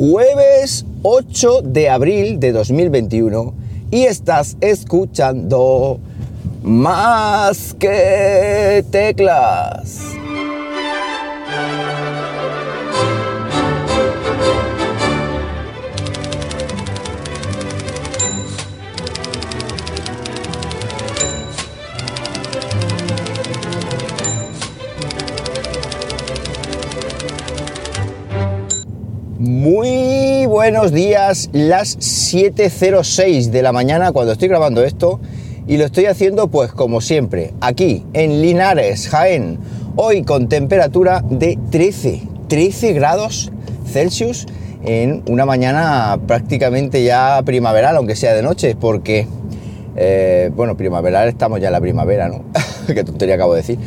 jueves 8 de abril de 2021 y estás escuchando más que teclas. Muy buenos días, las 7.06 de la mañana cuando estoy grabando esto y lo estoy haciendo pues como siempre, aquí en Linares, Jaén, hoy con temperatura de 13, 13 grados Celsius en una mañana prácticamente ya primaveral, aunque sea de noche, porque, eh, bueno, primaveral estamos ya en la primavera, ¿no? Qué tontería acabo de decir.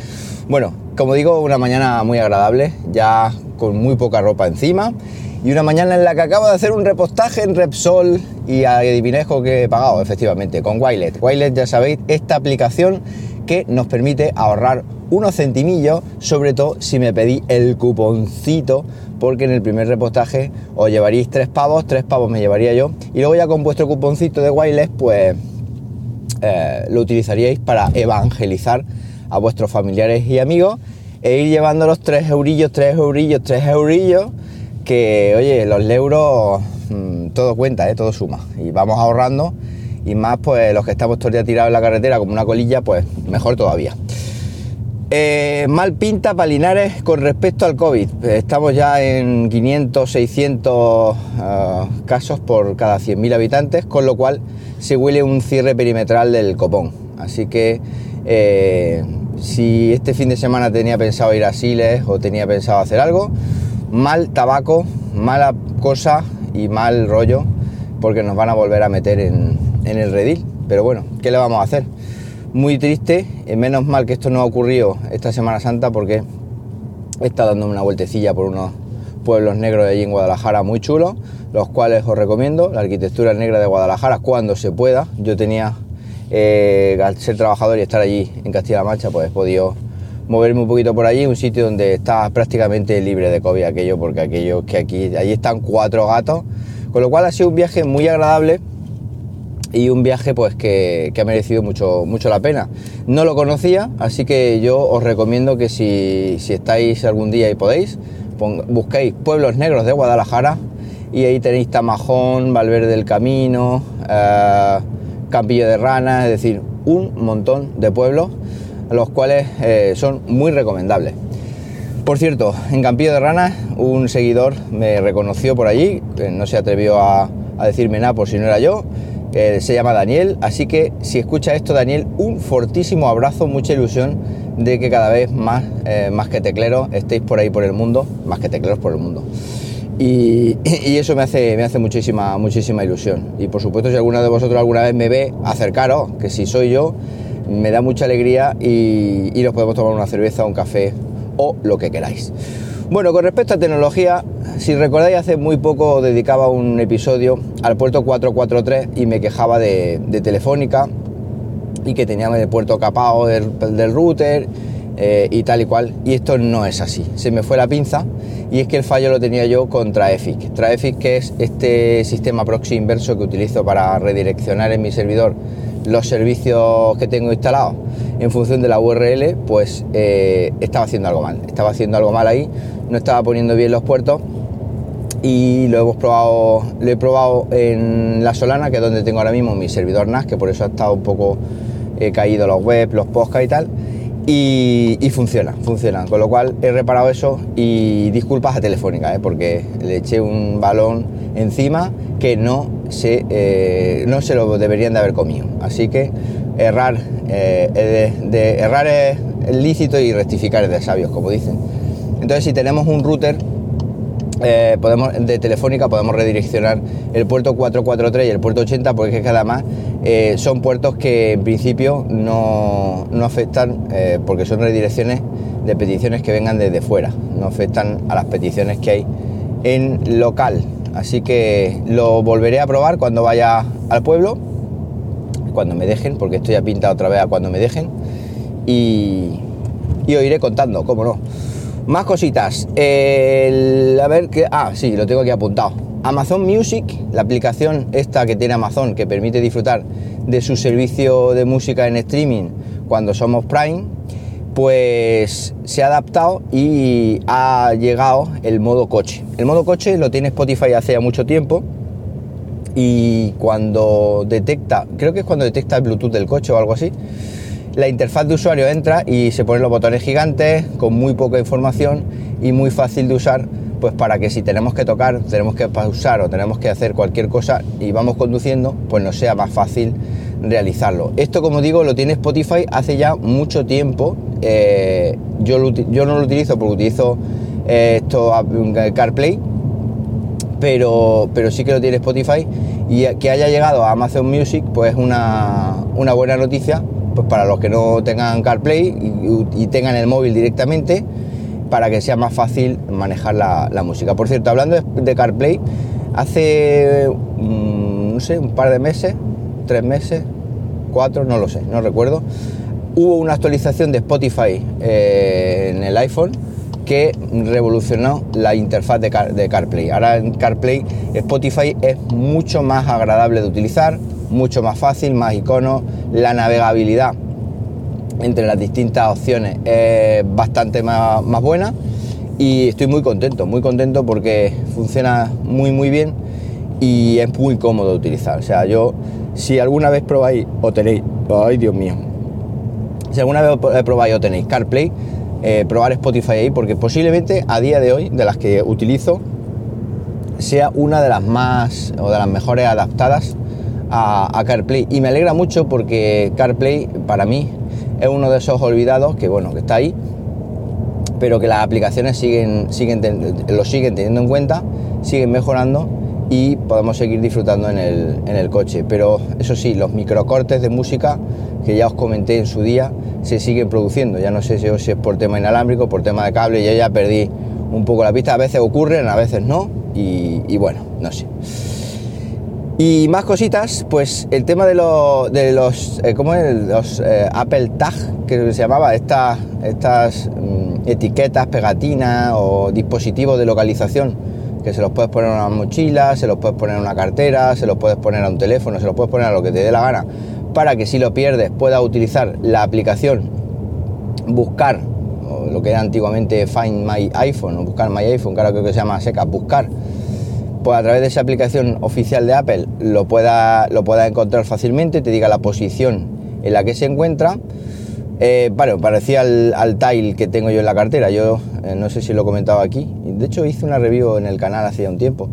Bueno, como digo, una mañana muy agradable, ya con muy poca ropa encima y una mañana en la que acabo de hacer un repostaje en Repsol y adivinéis que he pagado, efectivamente, con Wilet. Wilet, ya sabéis, esta aplicación que nos permite ahorrar unos centimillos, sobre todo si me pedí el cuponcito, porque en el primer repostaje os llevaríais tres pavos, tres pavos me llevaría yo, y luego ya con vuestro cuponcito de Wilet, pues eh, lo utilizaríais para evangelizar a vuestros familiares y amigos e ir llevando los tres eurillos, tres eurillos, tres eurillos que, oye, los euros, mm, todo cuenta, ¿eh? todo suma. Y vamos ahorrando y más, pues los que estamos todo el día tirados en la carretera como una colilla, pues mejor todavía. Eh, mal pinta para Linares con respecto al COVID. Estamos ya en 500, 600 uh, casos por cada 100.000 habitantes, con lo cual se huele un cierre perimetral del copón. Así que eh, si este fin de semana tenía pensado ir a Siles o tenía pensado hacer algo, mal tabaco, mala cosa y mal rollo, porque nos van a volver a meter en, el redil. Pero bueno, ¿qué le vamos a hacer? Muy triste, eh, menos mal que esto no ha ocurrido esta Semana Santa porque he estado dándome una vueltecilla por unos pueblos negros de allí en Guadalajara muy chulos, los cuales os recomiendo, la arquitectura negra de Guadalajara cuando se pueda. Yo tenía, eh, al ser trabajador y estar allí en Castilla-La Mancha, pues he podido moverme un poquito por allí, un sitio donde está prácticamente libre de COVID aquello, porque aquello que aquí, allí están cuatro gatos, con lo cual ha sido un viaje muy agradable y un viaje pues que, ha merecido mucho, mucho la pena. No lo conocía, así que yo os recomiendo que si, estáis algún día y podéis, busquéis Pueblos Negros de Guadalajara y ahí tenéis Tamajón, Valverde del Camino, eh, Campillo de Rana, es decir, un montón de pueblos los cuales eh, son muy recomendables. Por cierto, en Campillo de Ranas un seguidor me reconoció por allí, no se atrevió a, decirme nada por si no era yo, se llama Daniel, así que si escucha esto Daniel, un fortísimo abrazo, mucha ilusión de que cada vez más, eh, más que tecleros estéis por ahí por el mundo, más que tecleros por el mundo. Y, eso me hace, me hace muchísima, muchísima ilusión. Y por supuesto, si alguno de vosotros alguna vez me ve, acercaros, que si soy yo, me da mucha alegría y, y nos podemos tomar una cerveza, un café o lo que queráis. Bueno, con respecto a tecnología, si recordáis, hace muy poco dedicaba un episodio al puerto 443 y me quejaba de, Telefónica y que teníamos el puerto capado del, router eh, y tal y cual. Y esto no es así. Se me fue la pinza y es que el fallo lo tenía yo con Traefic. Traefic, que es este sistema proxy inverso que utilizo para redireccionar en mi servidor los servicios que tengo instalados en función de la URL, pues eh, estaba haciendo algo mal. Estaba haciendo algo mal ahí, no estaba poniendo bien los puertos y lo hemos probado, lo he probado en la Solana, que es donde tengo ahora mismo mi servidor NAS, que por eso ha estado un poco he caído los webs, los podcasts y tal. Y, funciona, funciona. Con lo cual he reparado eso y disculpas a Telefónica, ¿eh? porque le eché un balón encima que no se, eh, no se lo deberían de haber comido. Así que errar, eh, de, errar es lícito y rectificar es de sabios, como dicen. Entonces, si tenemos un router eh, podemos, de Telefónica, podemos redireccionar el puerto 443 y el puerto 80, porque es que además son puertos que en principio no, no afectan, porque son redirecciones de peticiones que vengan desde fuera, no afectan a las peticiones que hay en local. Así que lo volveré a probar cuando vaya al pueblo, cuando me dejen, porque estoy a pinta otra vez a cuando me dejen. Y, os iré contando, cómo no. Más cositas. A ver qué. Ah, sí, lo tengo aquí apuntado. Amazon Music, la aplicación esta que tiene Amazon que permite disfrutar de su servicio de música en streaming cuando somos Prime, pues se ha adaptado y ha llegado el modo coche. El modo coche lo tiene Spotify hace ya mucho tiempo y cuando detecta, creo que es cuando detecta el Bluetooth del coche o algo así, la interfaz de usuario entra y se ponen los botones gigantes con muy poca información y muy fácil de usar, pues para que si tenemos que tocar, tenemos que pausar o tenemos que hacer cualquier cosa y vamos conduciendo, pues nos sea más fácil realizarlo. Esto, como digo, lo tiene Spotify hace ya mucho tiempo. Eh, yo, no lo utilizo porque utilizo eh, esto CarPlay, pero, pero sí que lo tiene Spotify y que haya llegado a Amazon Music pues es una, una buena noticia pues para los que no tengan CarPlay y, tengan el móvil directamente para que sea más fácil manejar la, música. Por cierto, hablando de, de CarPlay, hace mm, no sé, un par de meses, tres meses, cuatro, no lo sé, no recuerdo, hubo una actualización de Spotify eh, en el iPhone que revolucionó la interfaz de, Car- de CarPlay. Ahora en CarPlay Spotify es mucho más agradable de utilizar, mucho más fácil, más iconos, la navegabilidad entre las distintas opciones es bastante más, más buena y estoy muy contento, muy contento porque funciona muy muy bien y es muy cómodo de utilizar. O sea, yo si alguna vez probáis o tenéis, ay Dios mío, si alguna vez probáis o tenéis CarPlay, eh, probar Spotify ahí porque posiblemente a día de hoy de las que utilizo sea una de las más o de las mejores adaptadas a, CarPlay. Y me alegra mucho porque CarPlay para mí es uno de esos olvidados que bueno que está ahí pero que las aplicaciones siguen, siguen lo siguen teniendo en cuenta siguen mejorando y podemos seguir disfrutando en el, en el coche. Pero eso sí los microcortes de música que ya os comenté en su día se siguen produciendo. Ya no sé si es por tema inalámbrico por tema de cable yo ya perdí un poco la pista. A veces ocurren a veces no y, bueno no sé. Y más cositas, pues el tema de, de los, eh, ¿cómo es? Los eh, Apple Tag, que se llamaba, estas, estas mm, etiquetas, pegatinas o dispositivos de localización, que se los puedes poner en una mochila, se los puedes poner en una cartera, se los puedes poner a un teléfono, se los puedes poner a lo que te dé la gana, para que si lo pierdes puedas utilizar la aplicación, buscar, lo que era antiguamente Find My iPhone, o buscar My iPhone, que ahora creo que se llama seca, buscar pues a través de esa aplicación oficial de Apple lo pueda, lo pueda encontrar fácilmente, te diga la posición en la que se encuentra. Eh, bueno, parecía al, tile que tengo yo en la cartera. Yo eh, no sé si lo he comentado aquí. De hecho, hice una review en el canal hace un tiempo.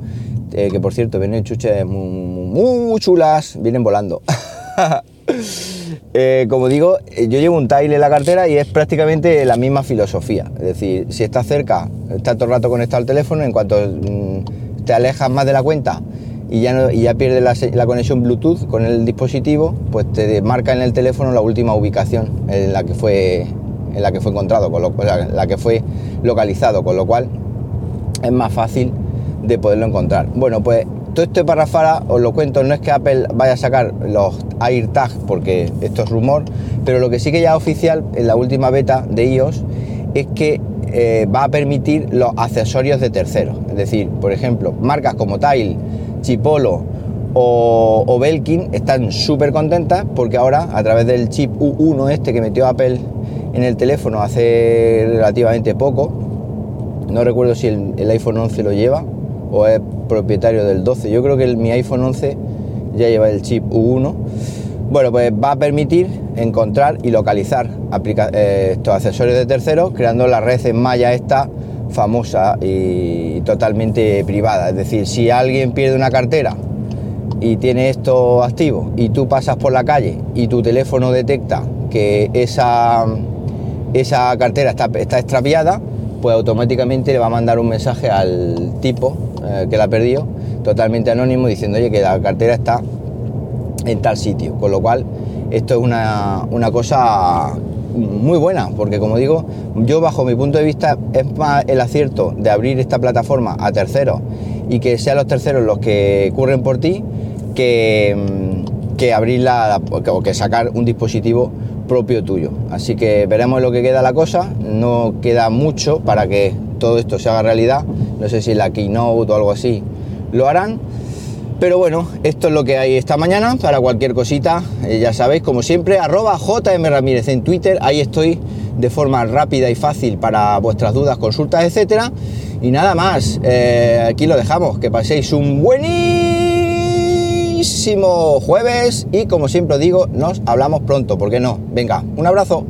eh, que por cierto, vienen chuches muy chulas, vienen volando. Eh, como digo, eh, yo llevo un tile en la cartera y es prácticamente la misma filosofía. Es decir, si estás cerca, está todo el rato conectado al teléfono, en cuanto mm, te alejas más de la cuenta y ya, no- pierdes la, conexión Bluetooth con el dispositivo, pues te marca en el teléfono la última ubicación en la que fue, en la que fue encontrado, con lo, la que fue localizado, con lo cual es más fácil de poderlo encontrar. Bueno, pues todo esto de parrafara os lo cuento, no es que Apple vaya a sacar los AirTags porque esto es rumor, pero lo que sí que ya es oficial en la última beta de iOS es que eh, va a permitir los accesorios de terceros. Es decir, por ejemplo, marcas como Tile, Chipolo o, o Belkin están súper contentas porque ahora a través del chip U1 este que metió Apple en el teléfono hace relativamente poco, no recuerdo si el, el iPhone 11 lo lleva o es propietario del 12. Yo creo que mi iPhone 11 ya lleva el chip U1. Bueno, pues va a permitir encontrar y localizar eh, estos accesorios de terceros, creando la red en malla esta famosa y totalmente privada. Es decir, si alguien pierde una cartera y tiene esto activo y tú pasas por la calle y tu teléfono detecta que esa, esa cartera está, está extraviada, pues automáticamente le va a mandar un mensaje al tipo eh, que la ha perdido, totalmente anónimo, diciendo, oye, que la cartera está en tal sitio. Con lo cual, esto es una, una cosa muy buena, porque como digo, yo bajo mi punto de vista es más el acierto de abrir esta plataforma a terceros y que sean los terceros los que curren por ti que, mm, que abrirla o que sacar un dispositivo propio tuyo. Así que veremos lo que queda la cosa. No queda mucho para que todo esto se haga realidad. No sé si la keynote o algo así lo harán. Pero bueno, esto es lo que hay esta mañana. Para cualquier cosita, eh, ya sabéis, como siempre, arroba JM Ramírez en Twitter. Ahí estoy de forma rápida y fácil para vuestras dudas, consultas, etcétera. Y nada más, eh, aquí lo dejamos. Que paséis un buenísimo jueves y como siempre digo, nos hablamos pronto, ¿por qué no? Venga, un abrazo.